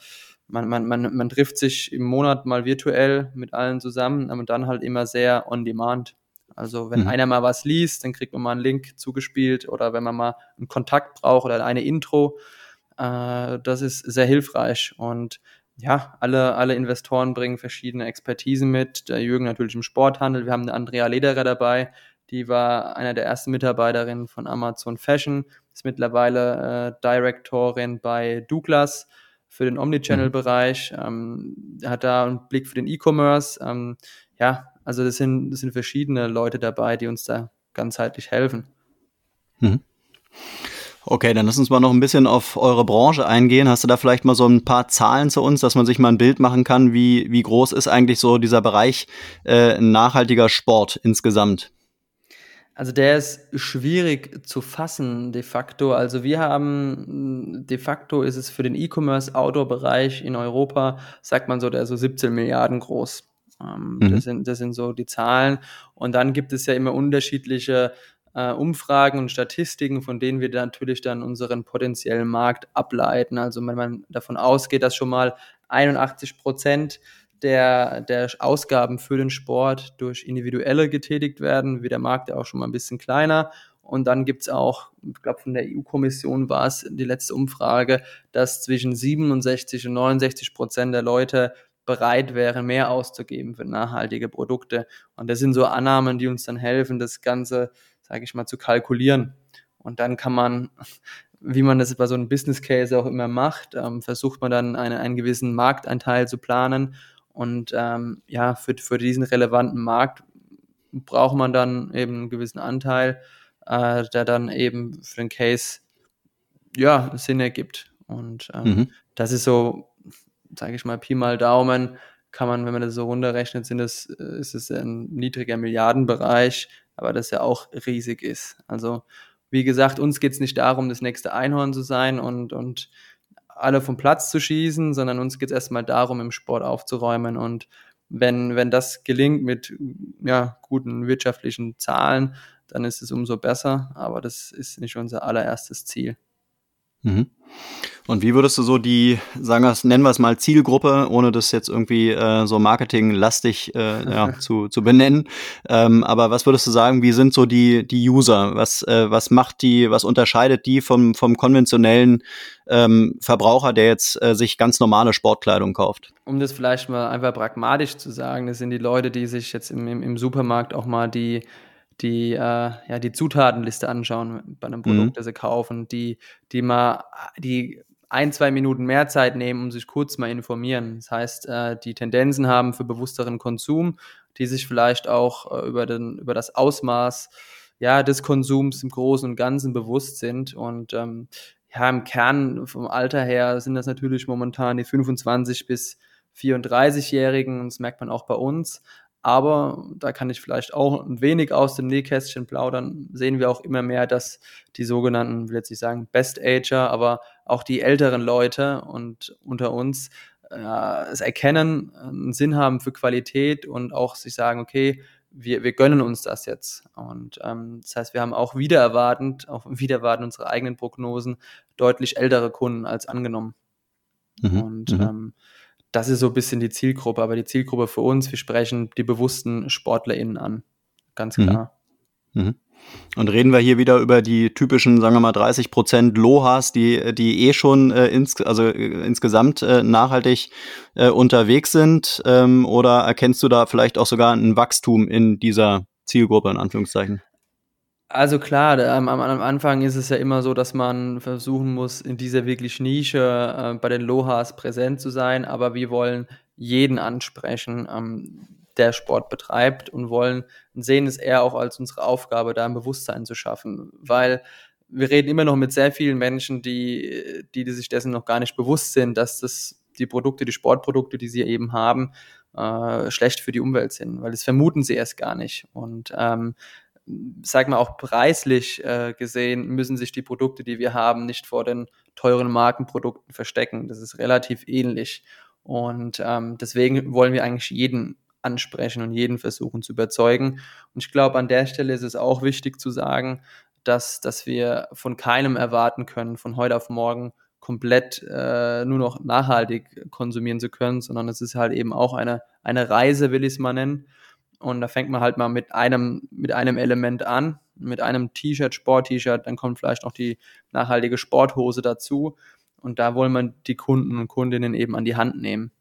C: man, man, man, man trifft sich im Monat mal virtuell mit allen zusammen, aber dann halt immer sehr on demand. Also wenn mhm. einer mal was liest, dann kriegt man mal einen Link zugespielt oder wenn man mal einen Kontakt braucht oder eine Intro, äh, das ist sehr hilfreich. Und ja, alle, alle Investoren bringen verschiedene Expertisen mit. Der Jürgen natürlich im Sporthandel. Wir haben eine Andrea Lederer dabei, die war einer der ersten Mitarbeiterinnen von Amazon Fashion, ist mittlerweile äh, Directorin bei Douglas für den Omnichannel-Bereich, ähm, hat da einen Blick für den E-Commerce. Ähm, ja, also das sind, das sind verschiedene Leute dabei, die uns da ganzheitlich helfen.
B: Mhm. Okay, dann lass uns mal noch ein bisschen auf eure Branche eingehen. Hast du da vielleicht mal so ein paar Zahlen zu uns, dass man sich mal ein Bild machen kann, wie, wie groß ist eigentlich so dieser Bereich äh, nachhaltiger Sport insgesamt?
C: Also der ist schwierig zu fassen de facto. Also wir haben de facto ist es für den E-Commerce Outdoor-Bereich in Europa, sagt man so, der ist so 17 Milliarden groß. Ähm, mhm. das, sind, das sind so die Zahlen. Und dann gibt es ja immer unterschiedliche äh, Umfragen und Statistiken, von denen wir dann natürlich dann unseren potenziellen Markt ableiten. Also wenn man davon ausgeht, dass schon mal 81 Prozent der, der Ausgaben für den Sport durch Individuelle getätigt werden, wird der Markt ja auch schon mal ein bisschen kleiner. Und dann gibt es auch, ich glaube, von der EU-Kommission war es die letzte Umfrage, dass zwischen 67 und 69 Prozent der Leute bereit wären, mehr auszugeben für nachhaltige Produkte. Und das sind so Annahmen, die uns dann helfen, das Ganze, sage ich mal, zu kalkulieren. Und dann kann man, (laughs) wie man das bei so einem Business Case auch immer macht, ähm, versucht man dann eine, einen gewissen Markteinteil zu planen. Und ähm, ja, für, für diesen relevanten Markt braucht man dann eben einen gewissen Anteil äh, der dann eben für den Case ja Sinn ergibt. Und ähm, mhm. das ist so, sage ich mal, Pi mal Daumen, kann man, wenn man das so runterrechnet, sind das, äh, ist es ein niedriger Milliardenbereich, aber das ja auch riesig ist. Also wie gesagt, uns geht es nicht darum, das nächste Einhorn zu sein und, und alle vom Platz zu schießen, sondern uns geht es erstmal darum, im Sport aufzuräumen. Und wenn, wenn das gelingt mit ja, guten wirtschaftlichen Zahlen, dann ist es umso besser. Aber das ist nicht unser allererstes Ziel.
B: Mhm. Und wie würdest du so die, sagen wir es, nennen wir es mal Zielgruppe, ohne das jetzt irgendwie äh, so marketinglastig äh, ja, (laughs) zu, zu benennen. Ähm, aber was würdest du sagen, wie sind so die, die User? Was, äh, was macht die, was unterscheidet die vom, vom konventionellen ähm, Verbraucher, der jetzt äh, sich ganz normale Sportkleidung kauft?
C: Um das vielleicht mal einfach pragmatisch zu sagen, das sind die Leute, die sich jetzt im, im, im Supermarkt auch mal die die, äh, ja, die Zutatenliste anschauen bei einem Produkt, mhm. das sie kaufen, die, die mal die ein, zwei Minuten mehr Zeit nehmen, um sich kurz mal informieren. Das heißt, äh, die Tendenzen haben für bewussteren Konsum, die sich vielleicht auch äh, über, den, über das Ausmaß ja, des Konsums im Großen und Ganzen bewusst sind. Und ähm, ja, im Kern vom Alter her sind das natürlich momentan die 25 bis 34-Jährigen, das merkt man auch bei uns. Aber da kann ich vielleicht auch ein wenig aus dem Nähkästchen plaudern. Sehen wir auch immer mehr, dass die sogenannten, will jetzt nicht sagen Best Ager, aber auch die älteren Leute und unter uns äh, es erkennen, einen Sinn haben für Qualität und auch sich sagen, okay, wir, wir gönnen uns das jetzt. Und ähm, das heißt, wir haben auch wieder erwartend, auch wieder erwarten unsere eigenen Prognosen deutlich ältere Kunden als angenommen. Mhm. Und mhm. Ähm, das ist so ein bisschen die Zielgruppe. Aber die Zielgruppe für uns, wir sprechen die bewussten SportlerInnen an. Ganz mhm. klar.
B: Mhm. Mhm. Und reden wir hier wieder über die typischen, sagen wir mal, 30 Prozent Lohas, die, die eh schon äh, ins, also äh, insgesamt äh, nachhaltig äh, unterwegs sind? Ähm, oder erkennst du da vielleicht auch sogar ein Wachstum in dieser Zielgruppe, in Anführungszeichen?
C: Also klar, am, am, Anfang ist es ja immer so, dass man versuchen muss, in dieser wirklich Nische äh, bei den Lohas präsent zu sein, aber wir wollen jeden ansprechen, ähm, der Sport betreibt und wollen sehen es eher auch als unsere Aufgabe, da ein Bewusstsein zu schaffen, weil wir reden immer noch mit sehr vielen Menschen, die, die, die sich dessen noch gar nicht bewusst sind, dass das die Produkte, die Sportprodukte, die sie eben haben, äh, schlecht für die Umwelt sind, weil das vermuten sie erst gar nicht. Und ähm, sag mal auch preislich äh, gesehen, müssen sich die Produkte, die wir haben, nicht vor den teuren Markenprodukten verstecken. Das ist relativ ähnlich. Und ähm, deswegen wollen wir eigentlich jeden ansprechen und jeden versuchen zu überzeugen. Und ich glaube, an der Stelle ist es auch wichtig zu sagen, dass, dass wir von keinem erwarten können, von heute auf morgen komplett äh, nur noch nachhaltig konsumieren zu können, sondern es ist halt eben auch eine, eine Reise, will ich es mal nennen. Und da fängt man halt mal mit einem, mit einem Element an, mit einem T-Shirt, Sport-T-Shirt, dann kommt vielleicht noch die nachhaltige Sporthose dazu. Und da wollen wir die Kunden und Kundinnen eben an die Hand nehmen.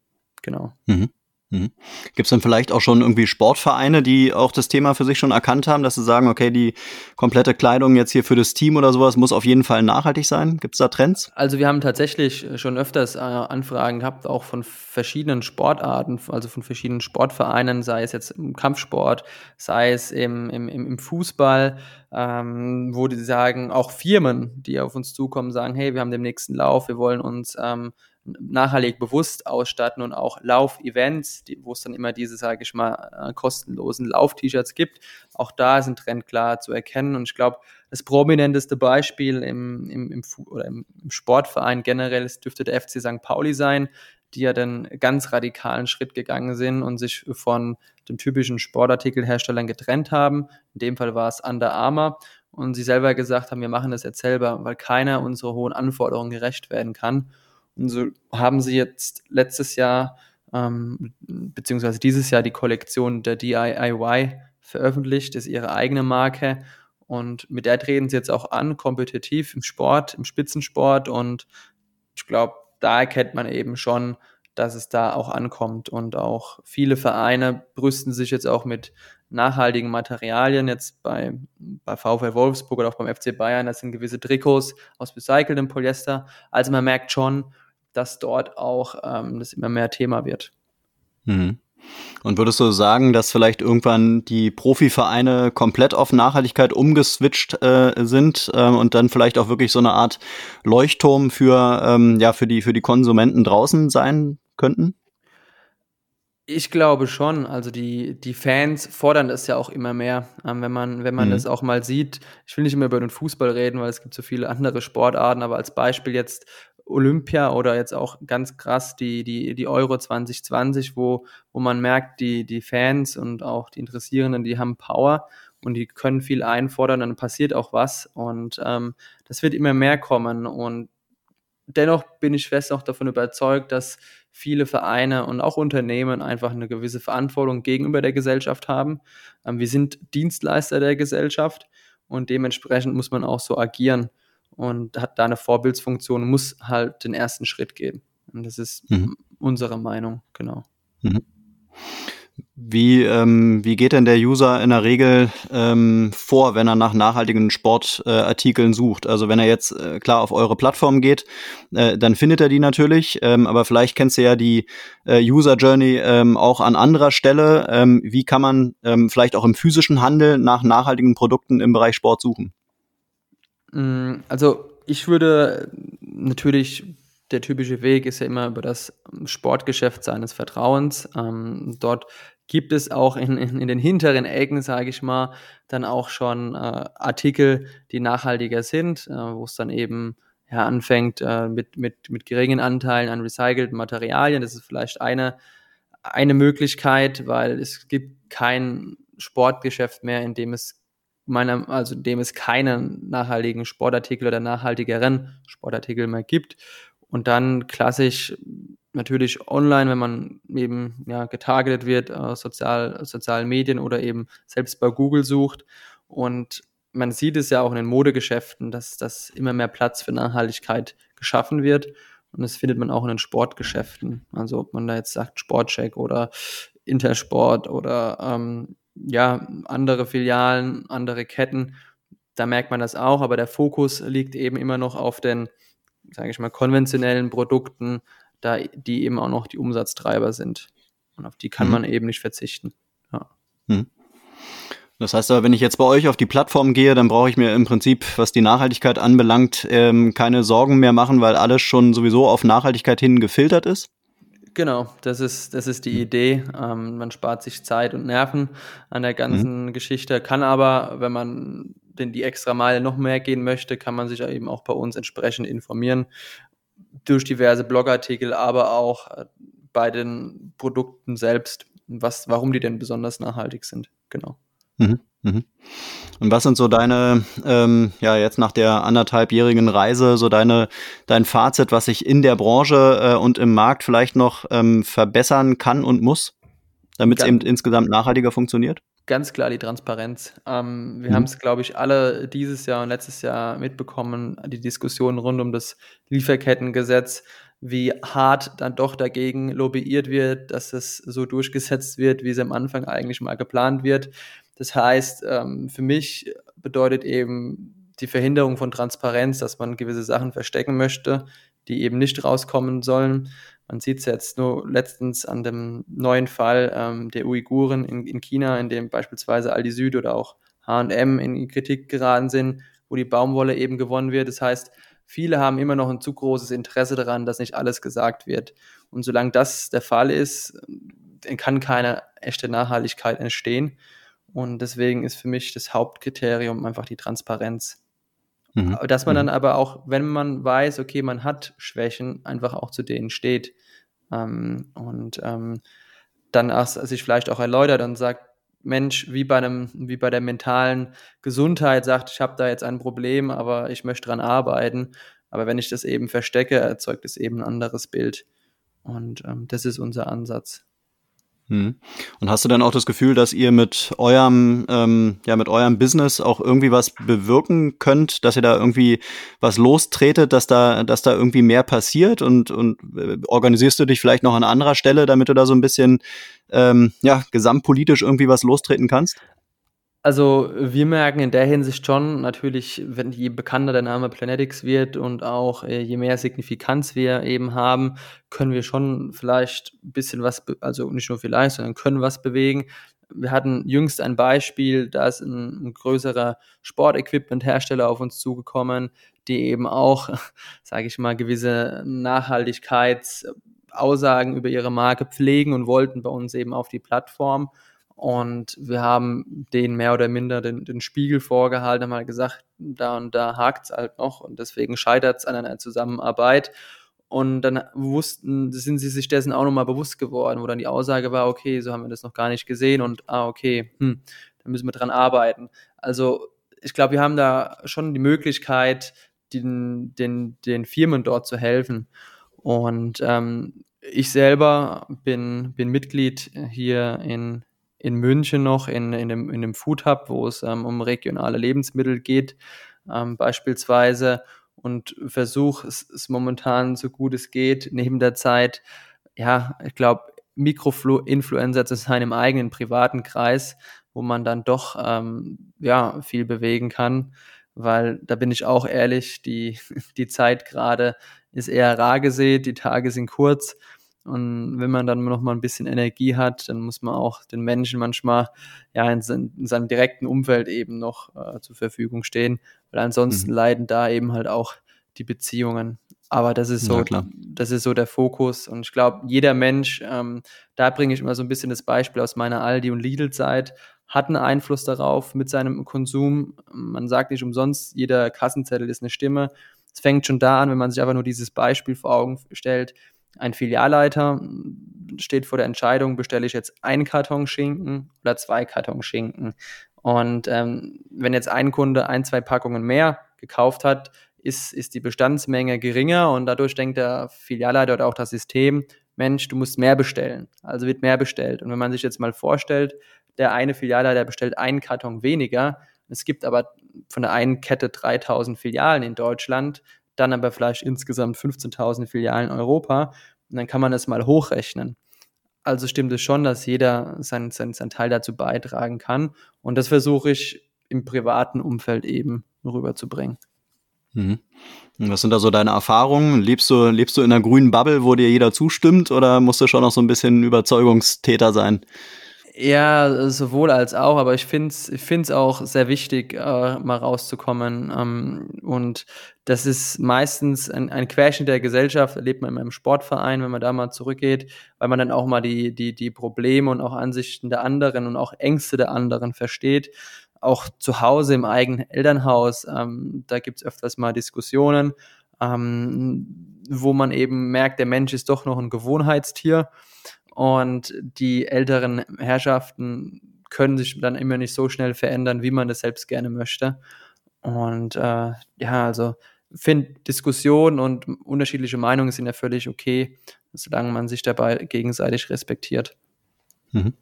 C: Genau.
B: Mhm. Mhm. Gibt es dann vielleicht auch schon irgendwie Sportvereine, die auch das Thema für sich schon erkannt haben, dass sie sagen, okay, die komplette Kleidung jetzt hier für das Team oder sowas muss auf jeden Fall nachhaltig sein? Gibt es da Trends?
C: Also wir haben tatsächlich schon öfters äh, Anfragen gehabt, auch von verschiedenen Sportarten, also von verschiedenen Sportvereinen, sei es jetzt im Kampfsport, sei es im, im, im Fußball, ähm, wo die sagen, auch Firmen, die auf uns zukommen, sagen, hey, wir haben den nächsten Lauf, wir wollen uns ähm, nachhaltig bewusst ausstatten und auch Lauf-Events, wo es dann immer diese, sage ich mal, äh, kostenlosen Lauf-T-Shirts gibt. Auch da ist ein Trend klar zu erkennen und ich glaube, das prominenteste Beispiel im, im, im, im Sportverein generell dürfte der FC St. Pauli sein, die ja dann ganz radikalen Schritt gegangen sind und sich von den typischen Sportartikelherstellern getrennt haben. In dem Fall war es Under Armour und sie selber gesagt haben, wir machen das jetzt selber, weil keiner unserer hohen Anforderungen gerecht werden kann. Und so haben sie jetzt letztes Jahr ähm, beziehungsweise dieses Jahr die Kollektion der DIY veröffentlicht, ist ihre eigene Marke. Und mit der treten sie jetzt auch an, kompetitiv im Sport, im Spitzensport. Und ich glaube, da erkennt man eben schon, dass es da auch ankommt. Und auch viele Vereine brüsten sich jetzt auch mit nachhaltigen Materialien, jetzt bei, bei VfL Wolfsburg oder auch beim FC Bayern, das sind gewisse Trikots aus recyceltem Polyester. Also man merkt schon, dass dort auch ähm, das immer mehr Thema wird.
B: Mhm. Und würdest du sagen, dass vielleicht irgendwann die Profivereine komplett auf Nachhaltigkeit umgeswitcht äh, sind äh, und dann vielleicht auch wirklich so eine Art Leuchtturm für, ähm, ja, für, die, für die Konsumenten draußen sein könnten?
C: Ich glaube schon. Also die, die Fans fordern das ja auch immer mehr. Ähm, wenn man, wenn man mhm. das auch mal sieht, ich will nicht immer über den Fußball reden, weil es gibt so viele andere Sportarten, aber als Beispiel jetzt Olympia oder jetzt auch ganz krass die, die, die Euro 2020, wo, wo man merkt, die, die Fans und auch die Interessierenden, die haben Power und die können viel einfordern, dann passiert auch was und ähm, das wird immer mehr kommen und dennoch bin ich fest auch davon überzeugt, dass viele Vereine und auch Unternehmen einfach eine gewisse Verantwortung gegenüber der Gesellschaft haben. Ähm, wir sind Dienstleister der Gesellschaft und dementsprechend muss man auch so agieren und hat da eine Vorbildsfunktion, muss halt den ersten Schritt gehen. Und das ist mhm. unsere Meinung, genau. Mhm.
B: Wie, ähm, wie geht denn der User in der Regel ähm, vor, wenn er nach nachhaltigen Sportartikeln äh, sucht? Also wenn er jetzt äh, klar auf eure Plattform geht, äh, dann findet er die natürlich, ähm, aber vielleicht kennst du ja die äh, User Journey ähm, auch an anderer Stelle. Ähm, wie kann man ähm, vielleicht auch im physischen Handel nach nachhaltigen Produkten im Bereich Sport suchen?
C: Mm, also ich würde natürlich der typische Weg ist ja immer über das Sportgeschäft seines Vertrauens. Ähm, dort gibt es auch in, in, in den hinteren Ecken, sage ich mal, dann auch schon äh, Artikel, die nachhaltiger sind, äh, wo es dann eben ja, anfängt äh, mit, mit, mit geringen Anteilen an recycelten Materialien. Das ist vielleicht eine, eine Möglichkeit, weil es gibt kein Sportgeschäft mehr, in dem es meiner, also in dem es keinen nachhaltigen Sportartikel oder nachhaltigeren Sportartikel mehr gibt. Und dann klassisch natürlich online, wenn man eben ja, getargetet wird, äh, sozial, sozialen Medien oder eben selbst bei Google sucht. Und man sieht es ja auch in den Modegeschäften, dass, dass immer mehr Platz für Nachhaltigkeit geschaffen wird. Und das findet man auch in den Sportgeschäften. Also ob man da jetzt sagt Sportcheck oder Intersport oder ähm, ja, andere Filialen, andere Ketten, da merkt man das auch, aber der Fokus liegt eben immer noch auf den, sage ich mal, konventionellen Produkten, da die eben auch noch die Umsatztreiber sind. Und auf die kann mhm. man eben nicht verzichten. Ja. Mhm.
B: Das heißt aber, wenn ich jetzt bei euch auf die Plattform gehe, dann brauche ich mir im Prinzip, was die Nachhaltigkeit anbelangt, ähm, keine Sorgen mehr machen, weil alles schon sowieso auf Nachhaltigkeit hin gefiltert ist?
C: Genau, das ist, das ist die Idee. Ähm, man spart sich Zeit und Nerven an der ganzen mhm. Geschichte, kann aber, wenn man denn die extra Meile noch mehr gehen möchte, kann man sich eben auch bei uns entsprechend informieren durch diverse Blogartikel, aber auch äh, bei den Produkten selbst, was, warum die denn besonders nachhaltig sind. Genau. Mhm,
B: mhm. Und was sind so deine, ähm, ja, jetzt nach der anderthalbjährigen Reise, so deine, dein Fazit, was sich in der Branche äh, und im Markt vielleicht noch ähm, verbessern kann und muss, damit es eben insgesamt nachhaltiger funktioniert?
C: Ganz klar die Transparenz. Ähm, wir mhm. haben es, glaube ich, alle dieses Jahr und letztes Jahr mitbekommen, die Diskussion rund um das Lieferkettengesetz, wie hart dann doch dagegen lobbyiert wird, dass es so durchgesetzt wird, wie es am Anfang eigentlich mal geplant wird. Das heißt, ähm, für mich bedeutet eben die Verhinderung von Transparenz, dass man gewisse Sachen verstecken möchte, die eben nicht rauskommen sollen. Man sieht es jetzt nur letztens an dem neuen Fall ähm, der Uiguren in, in China, in dem beispielsweise Aldi Süd oder auch H&M in Kritik geraten sind, wo die Baumwolle eben gewonnen wird. Das heißt, viele haben immer noch ein zu großes Interesse daran, dass nicht alles gesagt wird. Und solange das der Fall ist, kann keine echte Nachhaltigkeit entstehen. Und deswegen ist für mich das Hauptkriterium einfach die Transparenz. Mhm. Dass man dann mhm. aber auch, wenn man weiß, okay, man hat Schwächen, einfach auch zu denen steht. Ähm, und ähm, dann auch, sich vielleicht auch erläutert und sagt, Mensch wie bei einem, wie bei der mentalen Gesundheit sagt, ich habe da jetzt ein Problem, aber ich möchte dran arbeiten. Aber wenn ich das eben verstecke, erzeugt es eben ein anderes Bild. Und ähm, das ist unser Ansatz.
B: Hm. Und hast du dann auch das Gefühl, dass ihr mit eurem, ähm, ja, mit eurem Business auch irgendwie was bewirken könnt, dass ihr da irgendwie was lostretet, dass da, dass da irgendwie mehr passiert und, und äh, organisierst du dich vielleicht noch an anderer Stelle, damit du da so ein bisschen, ähm, ja, gesamtpolitisch irgendwie was lostreten kannst?
C: Also wir merken in der Hinsicht schon natürlich, wenn je bekannter der Name Planetics wird und auch äh, je mehr Signifikanz wir eben haben, können wir schon vielleicht ein bisschen was, also nicht nur vielleicht, sondern können was bewegen. Wir hatten jüngst ein Beispiel, da ist ein, ein größerer Sportequipment-Hersteller auf uns zugekommen, die eben auch, (laughs) sage ich mal, gewisse Nachhaltigkeitsaussagen über ihre Marke pflegen und wollten bei uns eben auf die Plattform. Und wir haben denen mehr oder minder den, den Spiegel vorgehalten, haben halt gesagt, da und da hakt es halt noch und deswegen scheitert es an einer Zusammenarbeit. Und dann wussten, sind sie sich dessen auch nochmal bewusst geworden, wo dann die Aussage war, okay, so haben wir das noch gar nicht gesehen und ah, okay, hm, da müssen wir dran arbeiten. Also ich glaube, wir haben da schon die Möglichkeit, den, den, den Firmen dort zu helfen. Und ähm, ich selber bin, bin Mitglied hier in, in München noch in, in, dem, in dem Food Hub, wo es ähm, um regionale Lebensmittel geht, ähm, beispielsweise, und versuche es, es momentan so gut es geht, neben der Zeit, ja, ich glaube, Mikroinfluencer zu sein im eigenen privaten Kreis, wo man dann doch ähm, ja, viel bewegen kann, weil da bin ich auch ehrlich, die, (laughs) die Zeit gerade ist eher rar gesät, die Tage sind kurz und wenn man dann noch mal ein bisschen Energie hat, dann muss man auch den Menschen manchmal ja in, sein, in seinem direkten Umfeld eben noch äh, zur Verfügung stehen, weil ansonsten mhm. leiden da eben halt auch die Beziehungen. Aber das ist so, das ist so der Fokus. Und ich glaube, jeder Mensch, ähm, da bringe ich immer so ein bisschen das Beispiel aus meiner Aldi- und Lidl-Zeit, hat einen Einfluss darauf mit seinem Konsum. Man sagt nicht umsonst, jeder Kassenzettel ist eine Stimme. Es fängt schon da an, wenn man sich einfach nur dieses Beispiel vor Augen stellt ein Filialleiter steht vor der Entscheidung, bestelle ich jetzt einen Karton Schinken oder zwei Karton Schinken. Und ähm, wenn jetzt ein Kunde ein, zwei Packungen mehr gekauft hat, ist, ist die Bestandsmenge geringer und dadurch denkt der Filialleiter oder auch das System, Mensch, du musst mehr bestellen. Also wird mehr bestellt. Und wenn man sich jetzt mal vorstellt, der eine Filialleiter bestellt einen Karton weniger, es gibt aber von der einen Kette 3000 Filialen in Deutschland, dann aber vielleicht insgesamt 15.000 Filialen in Europa. Und dann kann man das mal hochrechnen. Also stimmt es schon, dass jeder seinen sein, sein Teil dazu beitragen kann. Und das versuche ich im privaten Umfeld eben rüberzubringen.
B: Mhm. Was sind da so deine Erfahrungen? Lebst du, lebst du in einer grünen Bubble, wo dir jeder zustimmt, oder musst du schon noch so ein bisschen Überzeugungstäter sein?
C: Ja, sowohl als auch, aber ich finde es ich find's auch sehr wichtig, äh, mal rauszukommen. Ähm, und das ist meistens ein, ein Querschnitt der Gesellschaft, erlebt man in meinem Sportverein, wenn man da mal zurückgeht, weil man dann auch mal die, die, die Probleme und auch Ansichten der anderen und auch Ängste der anderen versteht. Auch zu Hause im eigenen Elternhaus, ähm, da gibt's öfters mal Diskussionen, ähm, wo man eben merkt, der Mensch ist doch noch ein Gewohnheitstier und die älteren Herrschaften können sich dann immer nicht so schnell verändern, wie man das selbst gerne möchte. Und äh, ja, also finde Diskussionen und unterschiedliche Meinungen sind ja völlig okay, solange man sich dabei gegenseitig respektiert. Mhm.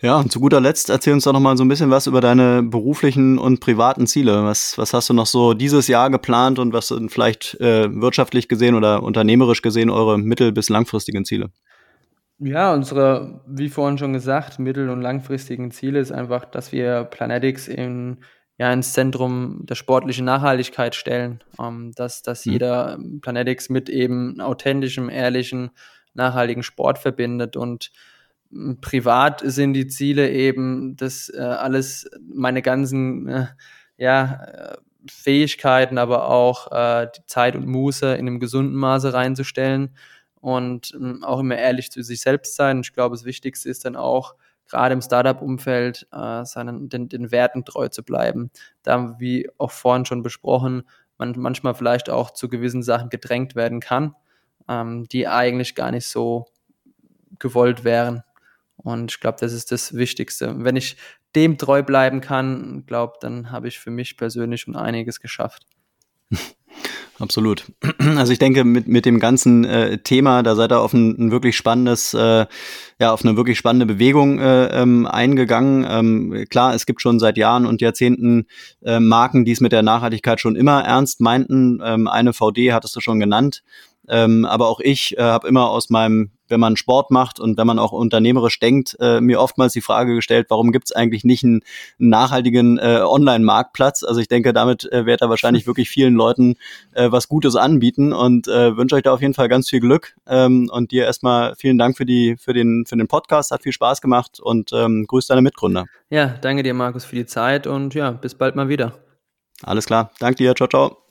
B: Ja, und zu guter Letzt erzähl uns doch noch mal so ein bisschen was über deine beruflichen und privaten Ziele. Was, was hast du noch so dieses Jahr geplant und was sind vielleicht äh, wirtschaftlich gesehen oder unternehmerisch gesehen eure mittel- bis langfristigen Ziele?
C: Ja, unsere, wie vorhin schon gesagt, mittel- und langfristigen Ziele ist einfach, dass wir Planetics in, ja, ins Zentrum der sportlichen Nachhaltigkeit stellen. Ähm, dass dass mhm. jeder Planetics mit eben authentischem, ehrlichen, nachhaltigen Sport verbindet. Und hm, privat sind die Ziele eben, dass äh, alles, meine ganzen äh, ja, äh, Fähigkeiten, aber auch äh, die Zeit und Muße in einem gesunden Maße reinzustellen und ähm, auch immer ehrlich zu sich selbst sein. Ich glaube, das Wichtigste ist dann auch, gerade im Startup-Umfeld, äh, seinen, den, den Werten treu zu bleiben. Da, wie auch vorhin schon besprochen, man manchmal vielleicht auch zu gewissen Sachen gedrängt werden kann, ähm, die eigentlich gar nicht so gewollt wären. Und ich glaube, das ist das Wichtigste. Wenn ich dem treu bleiben kann, glaube, dann habe ich für mich persönlich schon einiges geschafft. (laughs)
B: Absolut. (clears throat) Also ich denke, mit, mit dem ganzen äh, Thema, da seid ihr auf ein, ein wirklich spannendes, äh, ja, auf eine wirklich spannende Bewegung äh, ähm, eingegangen. Ähm, klar, es gibt schon seit Jahren und Jahrzehnten äh, Marken, die es mit der Nachhaltigkeit schon immer ernst meinten. Ähm, eine VD hattest du schon genannt. Ähm, aber auch ich äh, habe immer aus meinem, wenn man Sport macht und wenn man auch unternehmerisch denkt, äh, mir oftmals die Frage gestellt, warum gibt es eigentlich nicht einen, einen nachhaltigen äh, Online-Marktplatz? Also ich denke, damit äh, wird er wahrscheinlich (laughs) wirklich vielen Leuten äh, was Gutes anbieten und äh, wünsche euch da auf jeden Fall ganz viel Glück. Ähm, und dir erstmal vielen Dank für die für den für den Podcast, hat viel Spaß gemacht und ähm, grüß deine Mitgründer.
C: Ja, danke dir, Markus, für die Zeit und ja, bis bald mal wieder.
B: Alles klar, danke dir, ciao, ciao.